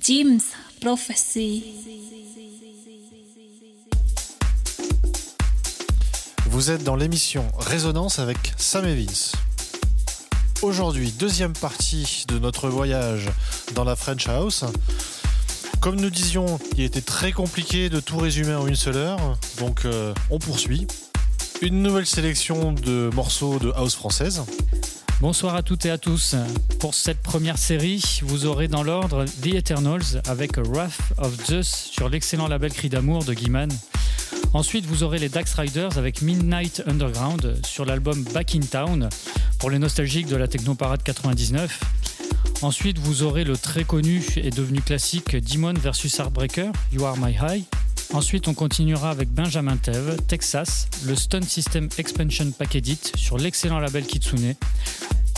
Jim's Prophecy. Vous êtes dans l'émission Résonance avec Sam Vince. Aujourd'hui, deuxième partie de notre voyage dans la French House. Comme nous disions, il était très compliqué de tout résumer en une seule heure, donc euh, on poursuit. Une nouvelle sélection de morceaux de house française. Bonsoir à toutes et à tous. Pour cette première série, vous aurez dans l'ordre The Eternals avec Wrath of Zeus sur l'excellent label Cri d'amour de Guiman. Ensuite, vous aurez les Dax Riders avec Midnight Underground sur l'album Back in Town pour les nostalgiques de la Technoparade 99. Ensuite, vous aurez le très connu et devenu classique Demon vs Heartbreaker, You Are My High. Ensuite, on continuera avec Benjamin Tev, Texas, le Stun System Expansion Pack Edit sur l'excellent label Kitsune.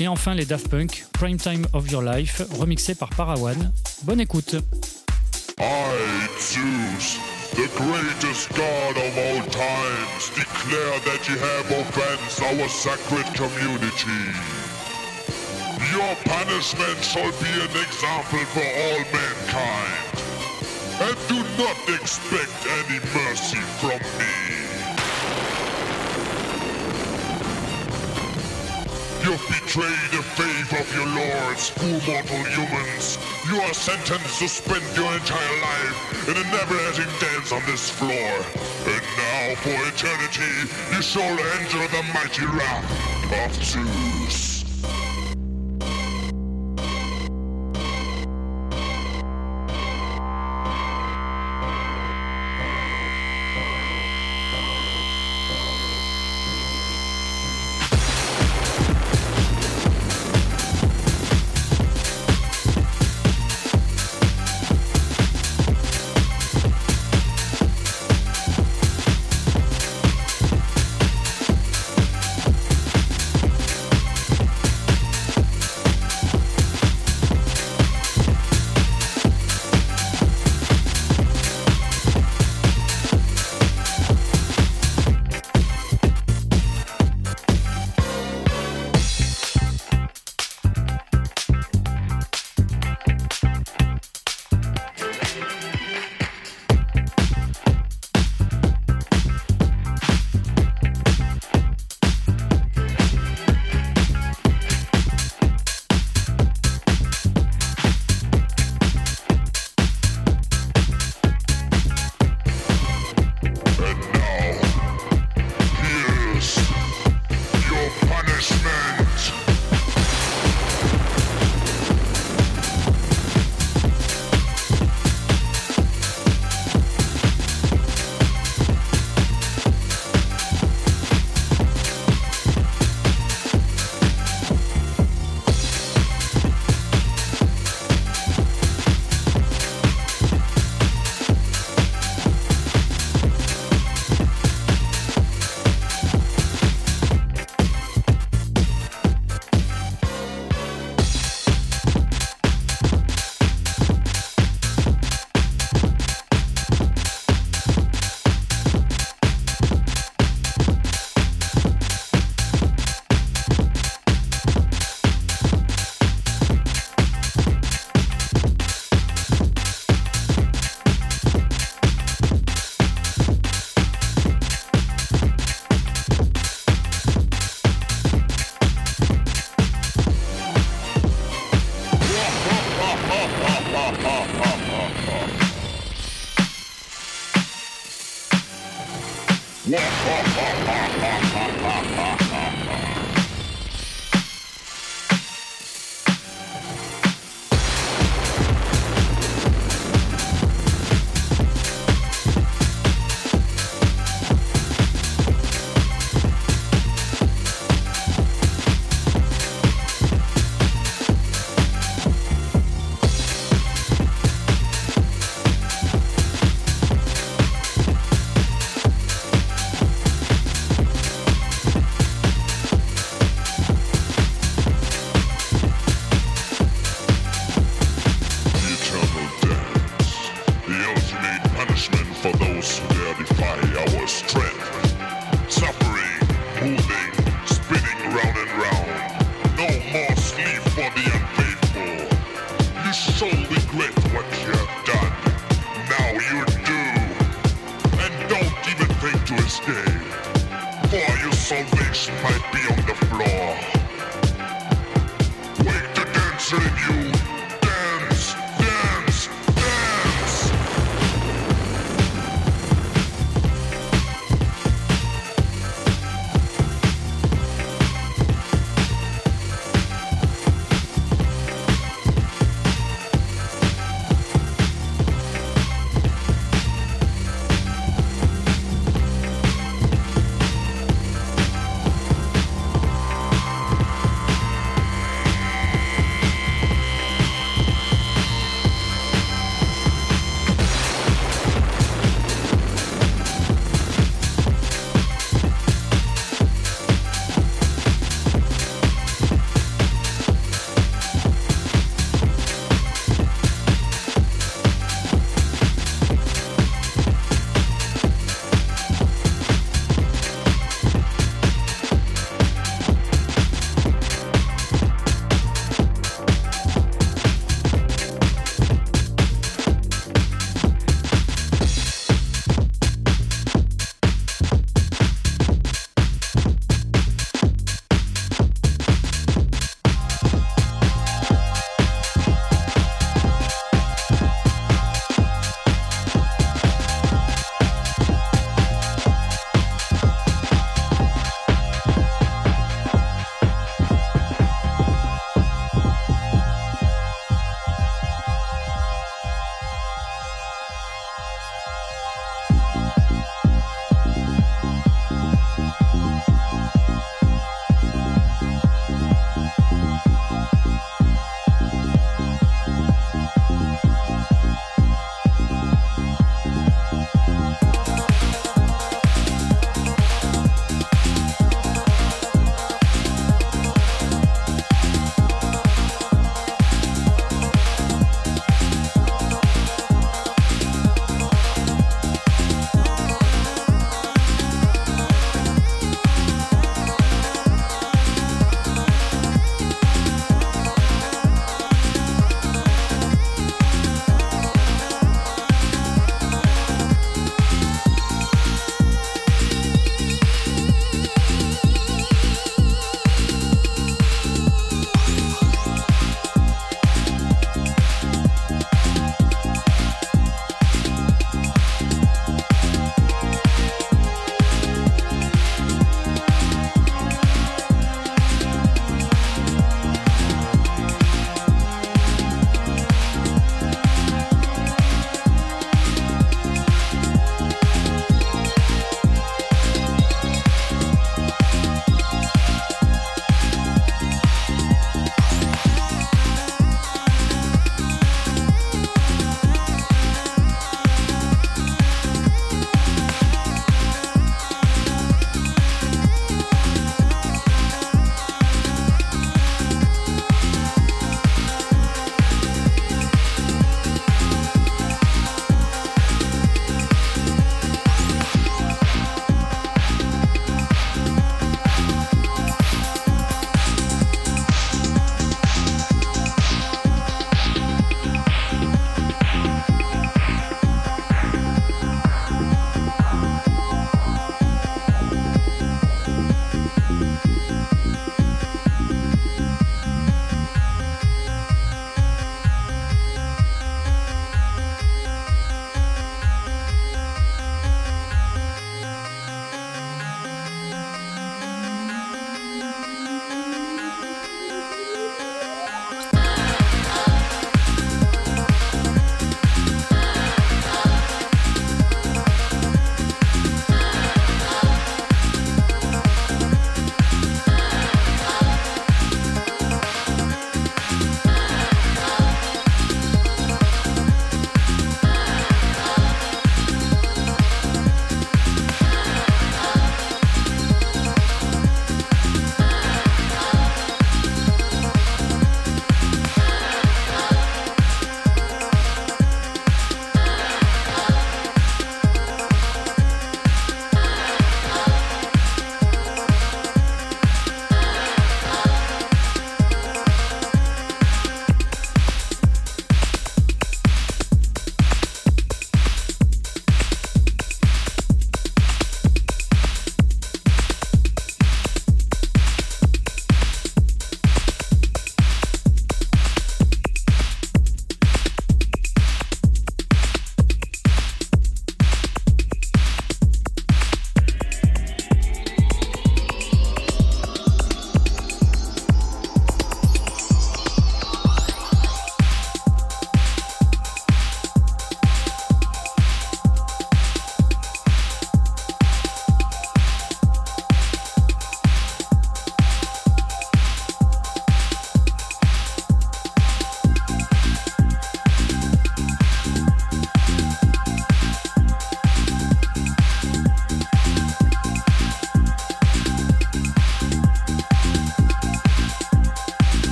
Et enfin, les Daft Punk, Prime Time of Your Life, remixé par Parawan. Bonne écoute! I, Zeus, the greatest god of all times, declare that you have offensed our sacred community. Your punishment shall be an example for all mankind. And do not expect any mercy from me. You've betrayed the faith of your lords, poor mortal humans. You are sentenced to spend your entire life in a never-ending dance on this floor. And now, for eternity, you shall enter the mighty wrath of Zeus.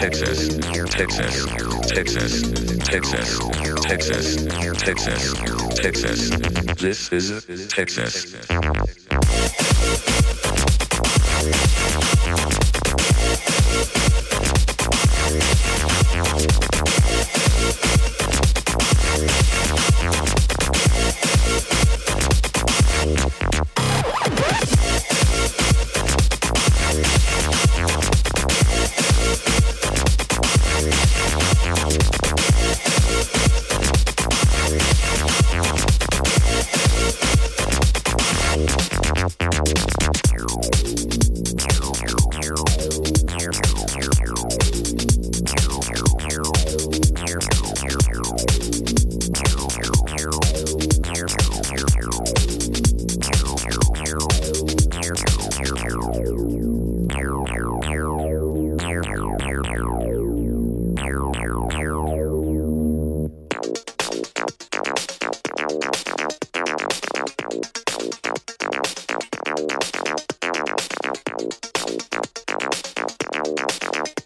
Texas, Texas, Texas, Texas, Texas, Texas, Texas. This is Texas. out.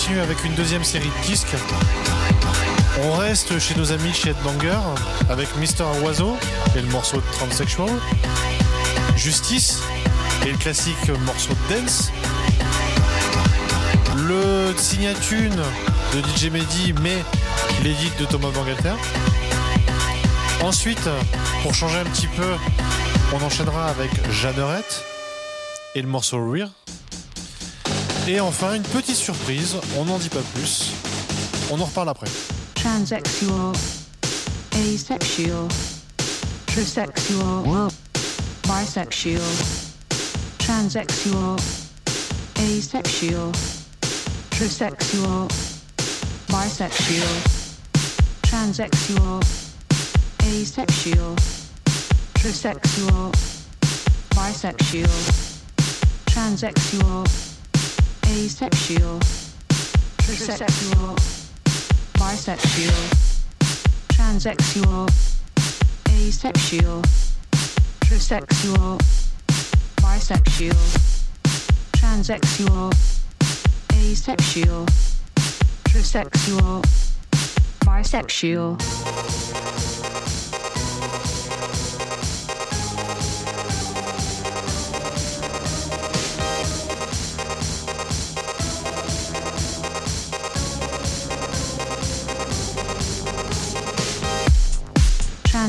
Continue avec une deuxième série de disques. On reste chez nos amis chez Headbanger avec Mister Oiseau et le morceau de Transsexual. Justice et le classique morceau de Dance. Le signature de DJ Mehdi, mais l'édite de Thomas Bangalter. Ensuite, pour changer un petit peu, on enchaînera avec Jeannerette et le morceau Rear. Et enfin, une petite surprise, on n'en dit pas plus. On en reparle après. Transsexual, asexual, trisexual, bisexual, transsexual, asexual, trisexual, bisexual, transsexual, asexual, trisexual, bisexual, transsexual asexual, trisexual, bisexual, transsexual, asexual, trisexual, bisexual, transsexual, asexual, trisexual, bisexual.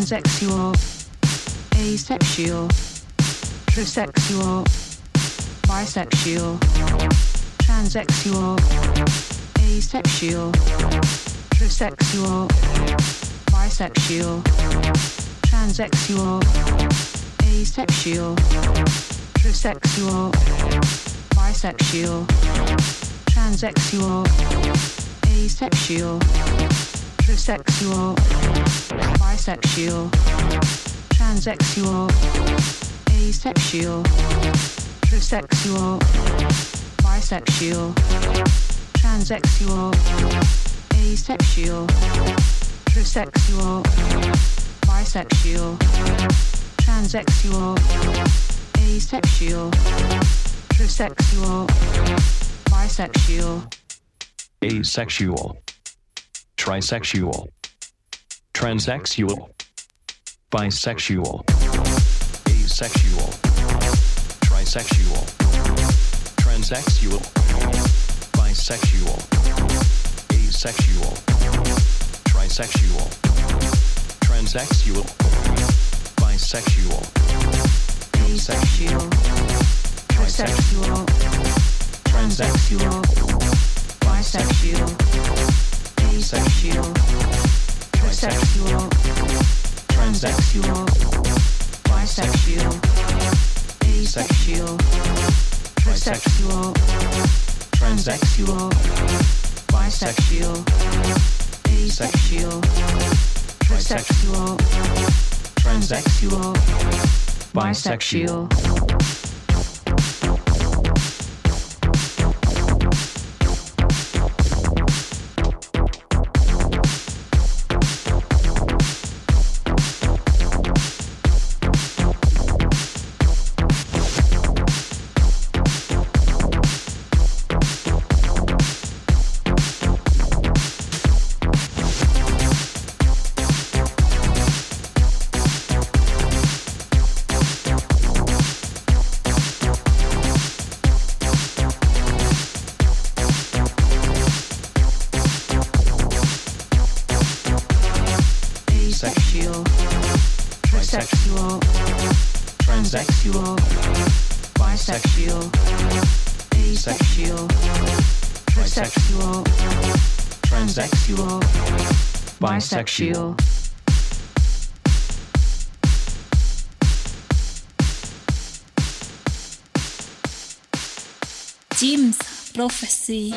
Transsexual, asexual, trisexual, bisexual, transsexual, asexual, trisexual, bisexual, transsexual, asexual, trisexual, bisexual, transsexual, asexual, trisexual, bisexual, transsexual, asexual, trisexual, bisexual, transsexual, asexual, trisexual, bisexual, transsexual, asexual, trisexual, bisexual, asexual, trisexual, transsexual, bisexual, asexual, trisexual, transsexual, bisexual, asexual, trisexual, transsexual, bisexual, asexual, trisexual, transsexual, bisexual, asexual, trisexual, transsexual, bisexual, asexual, trisexual, transsexual, bisexual, asexual, trisexual, transsexual, bisexual. Sexual. James Prophecy.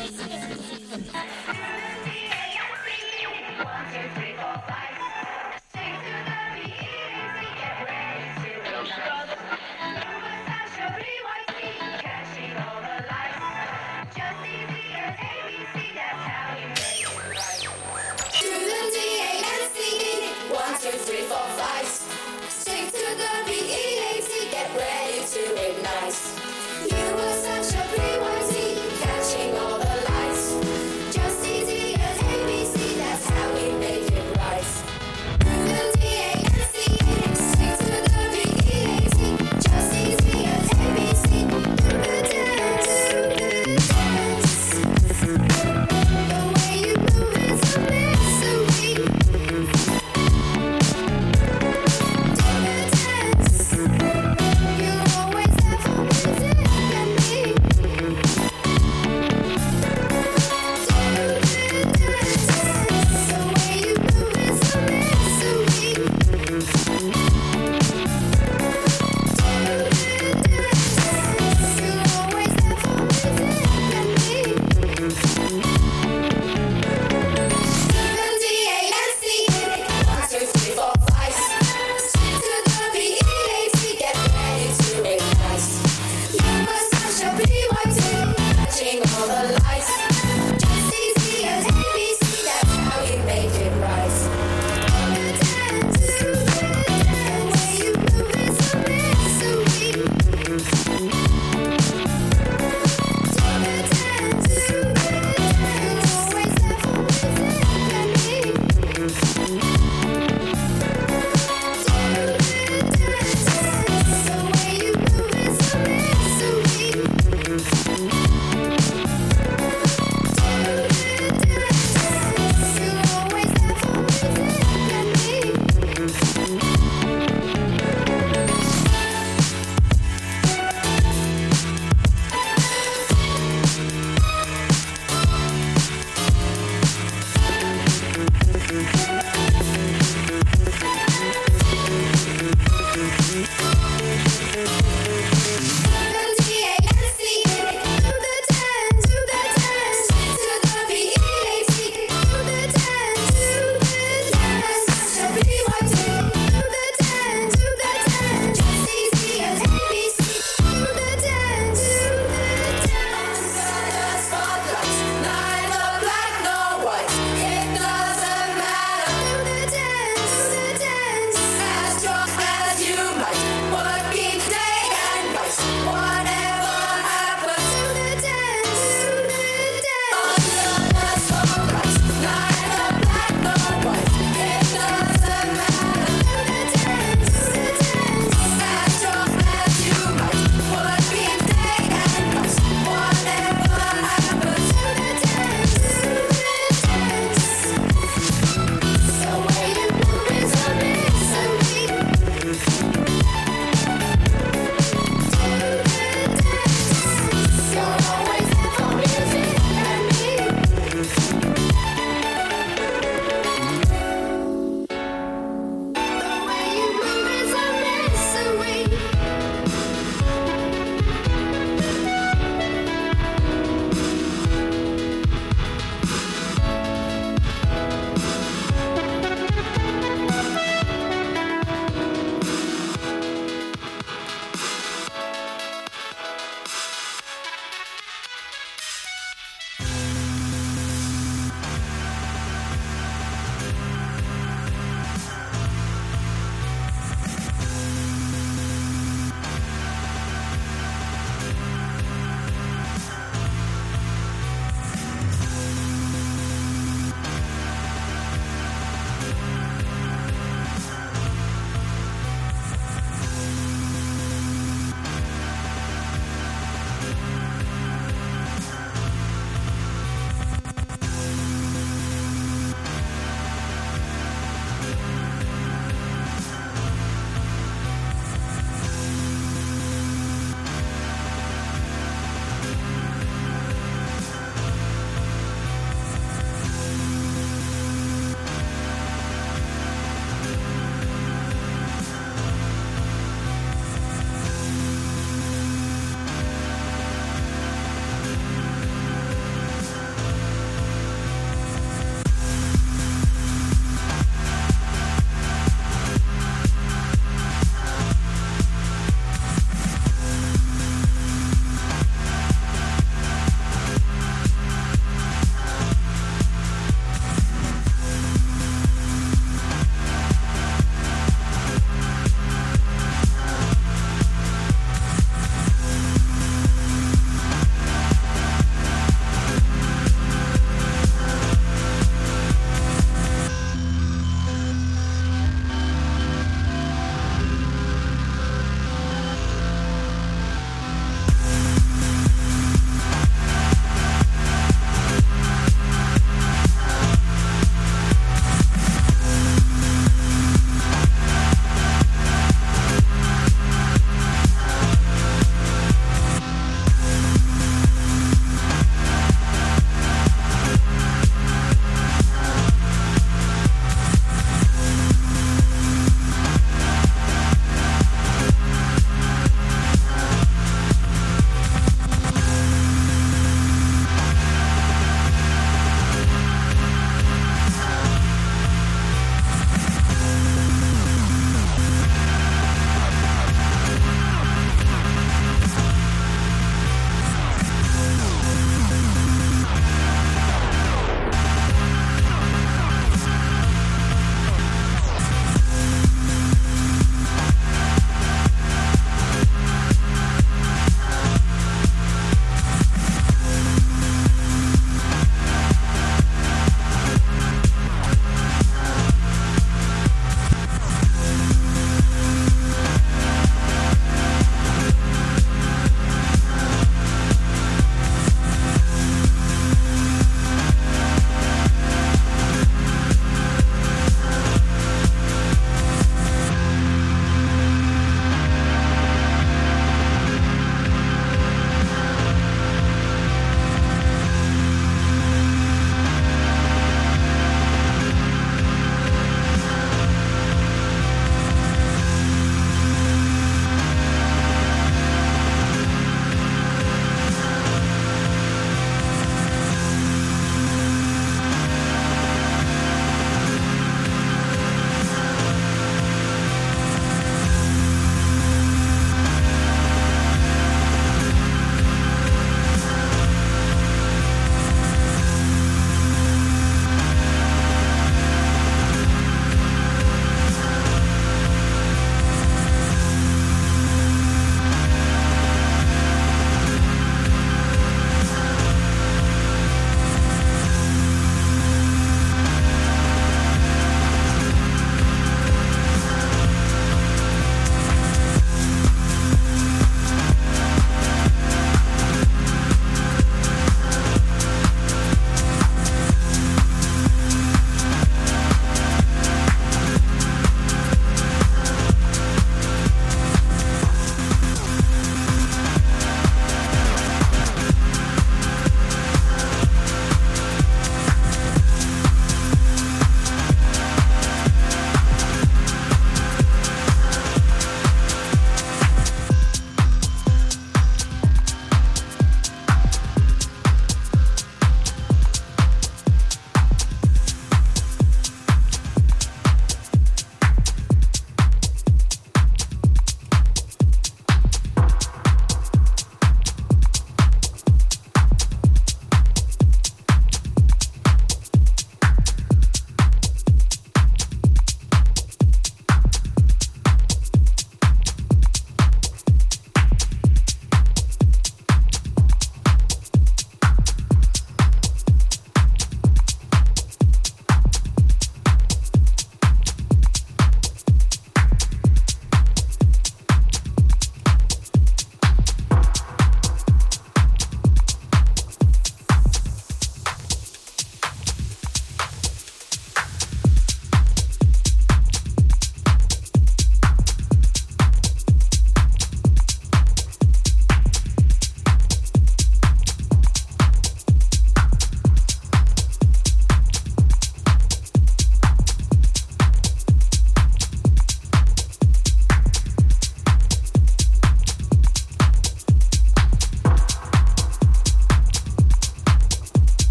You were such a P-Y-T, catching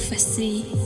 Prophecy.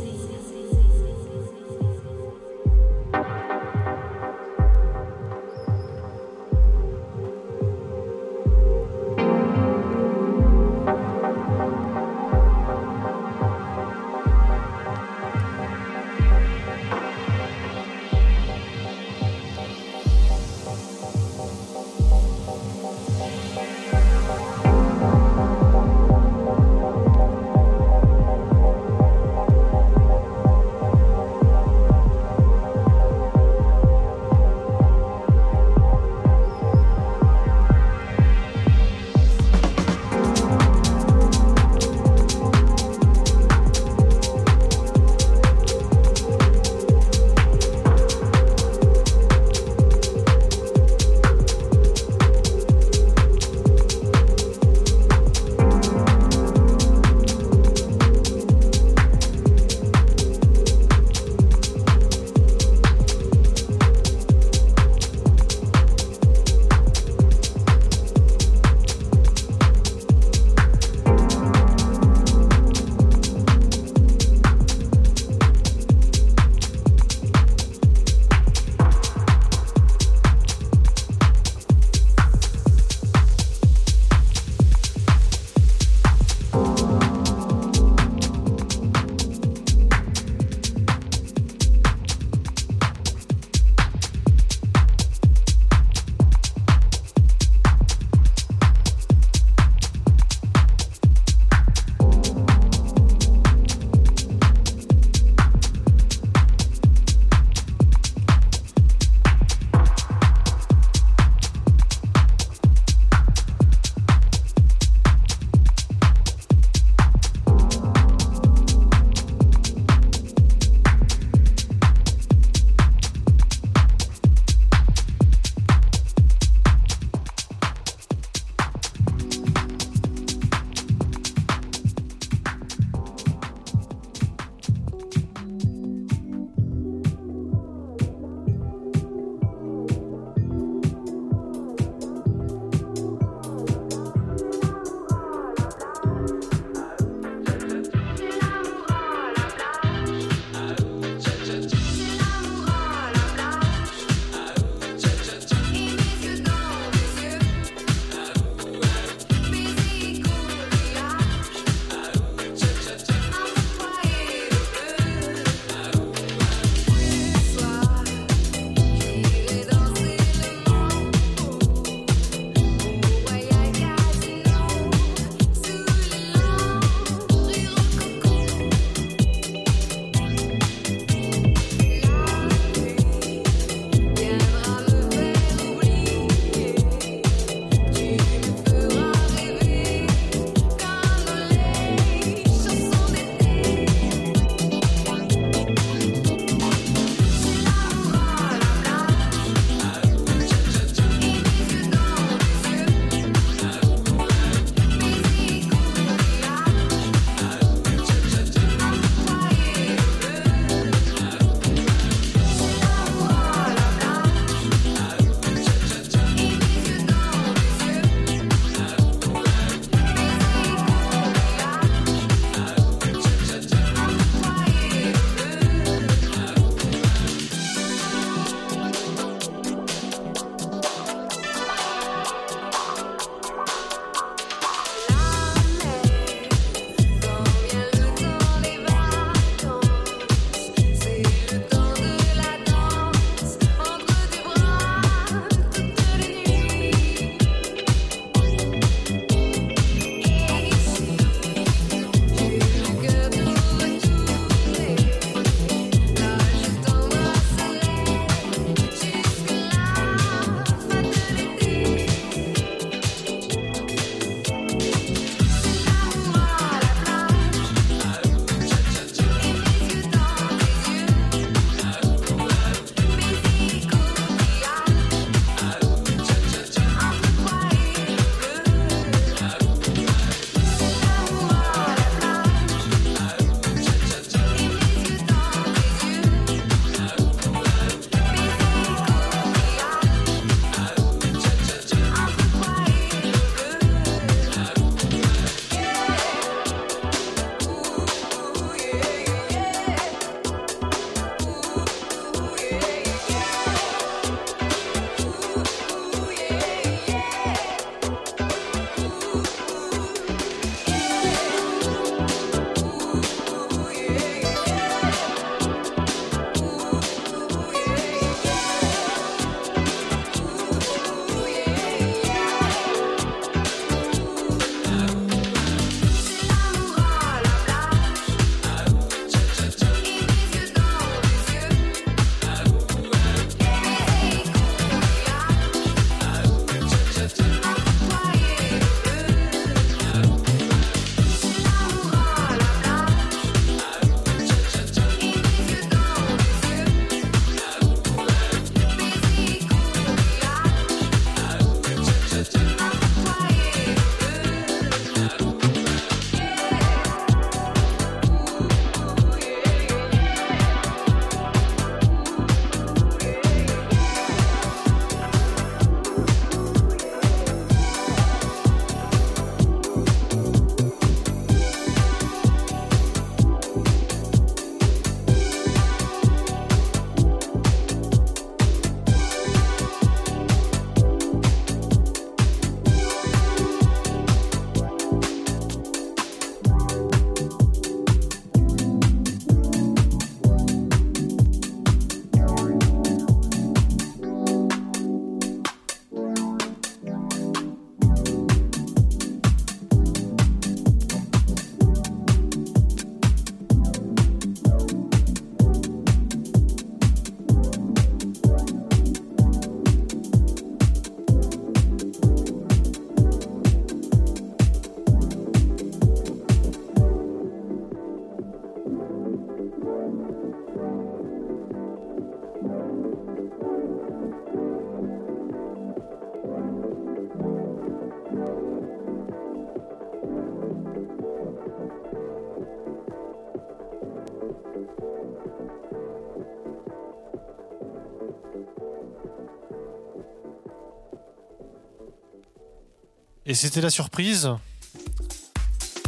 Et c'était la surprise.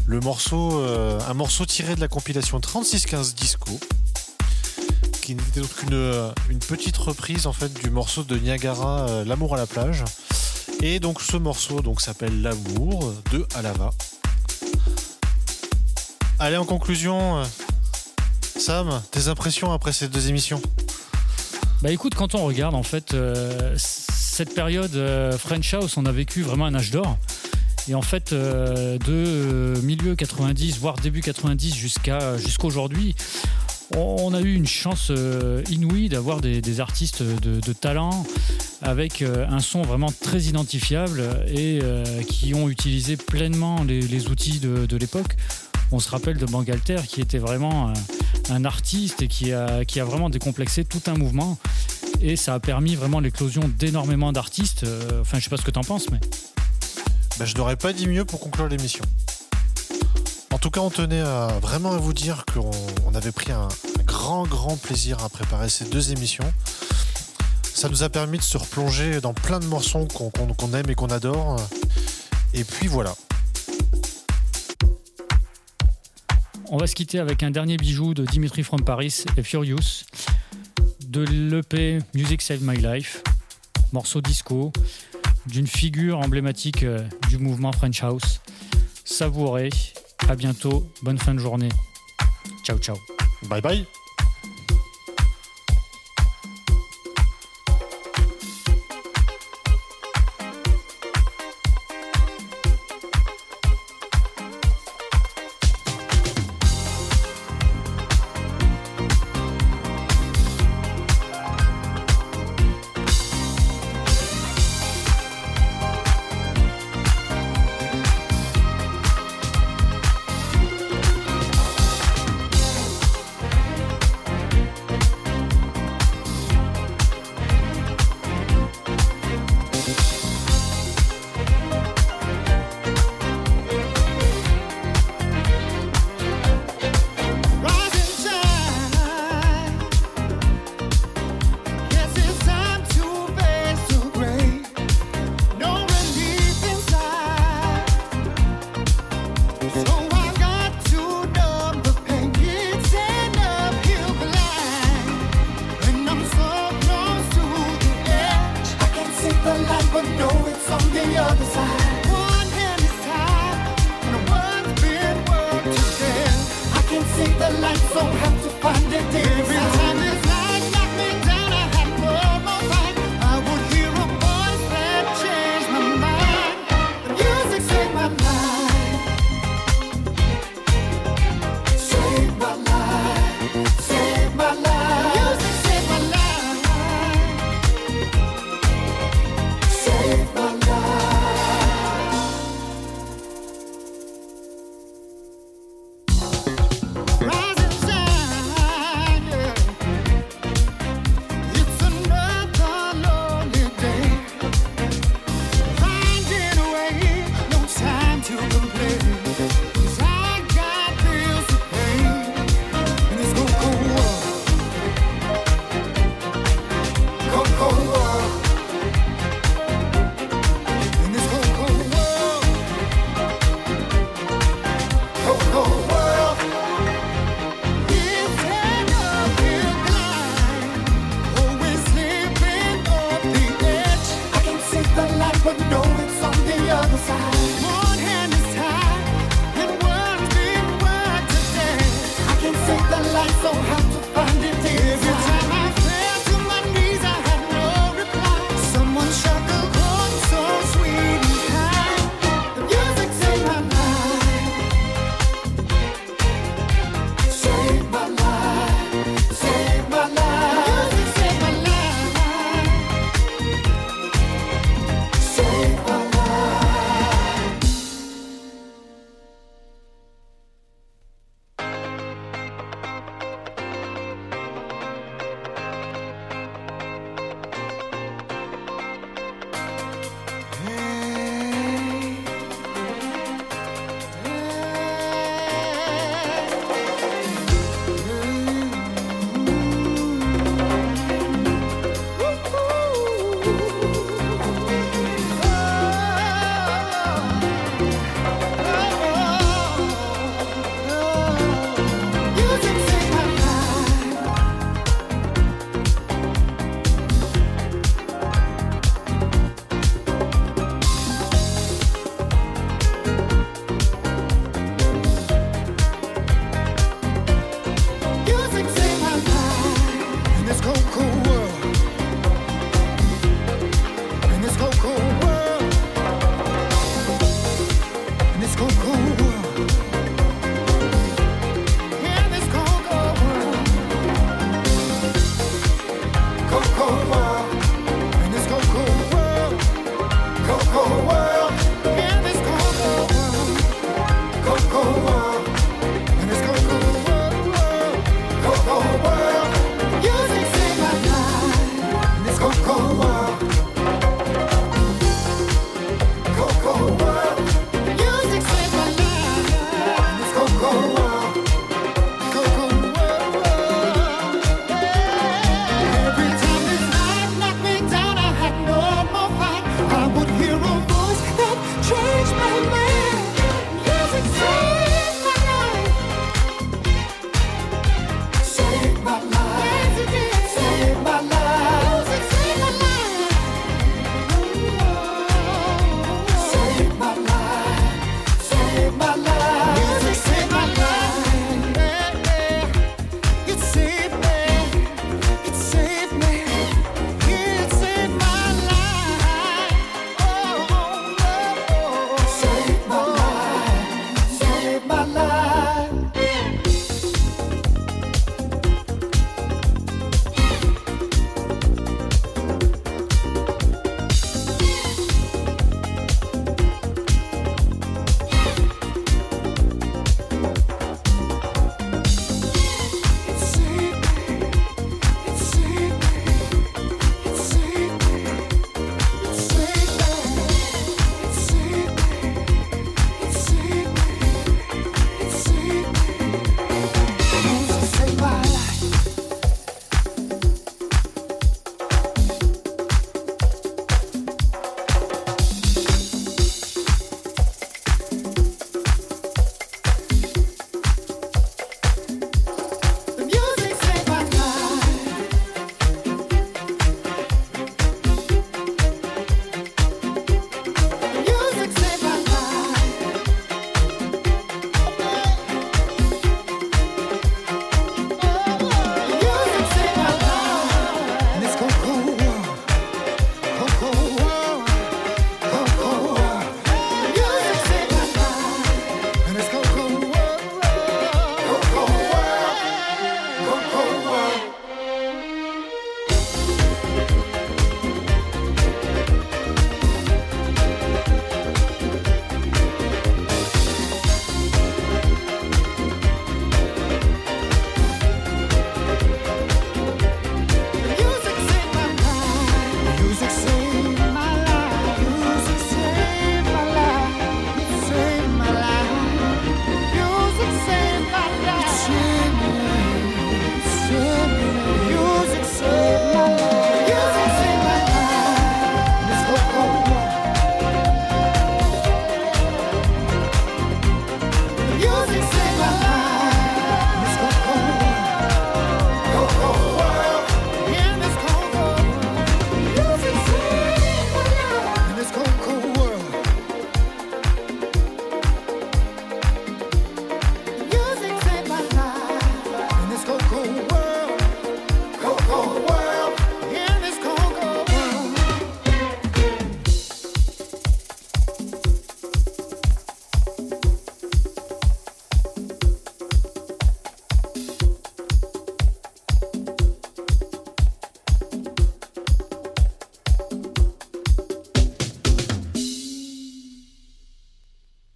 Le morceau, euh, un morceau tiré de la compilation 3615 Disco, qui n'était donc qu'une euh, une petite reprise en fait du morceau de Niagara, euh, L'amour à la plage. Et donc ce morceau donc s'appelle L'amour de Alava. Allez en conclusion, Sam, tes impressions après ces deux émissions? Bah écoute, quand on regarde en fait cette période French House, on a vécu vraiment un âge d'or. Et en fait, euh, de euh, milieu 90, voire début 90 jusqu'à jusqu'aujourd'hui, on, a eu une chance euh, inouïe d'avoir des, artistes de, talent avec euh, un son vraiment très identifiable et euh, qui ont utilisé pleinement les, outils de, l'époque. On se rappelle de Bangalter qui était vraiment euh, un artiste et qui a, qui a vraiment décomplexé tout un mouvement. Et ça a permis vraiment l'éclosion d'énormément d'artistes. Euh, Enfin, je sais pas ce que t'en penses, mais Bah, je n'aurais pas dit mieux pour conclure l'émission. En tout cas, on tenait vraiment à vous dire qu'on on avait pris un, grand, grand plaisir à préparer ces deux émissions. Ça nous a permis de se replonger dans plein de morceaux qu'on qu'on- aime et qu'on adore. Et puis voilà. on va se quitter avec un dernier bijou de Dimitri from Paris et Furious de l'EP Music Saved My Life, morceau disco d'une figure emblématique euh, du mouvement French House. Savourez, à bientôt, bonne fin de journée. Ciao ciao. Bye bye.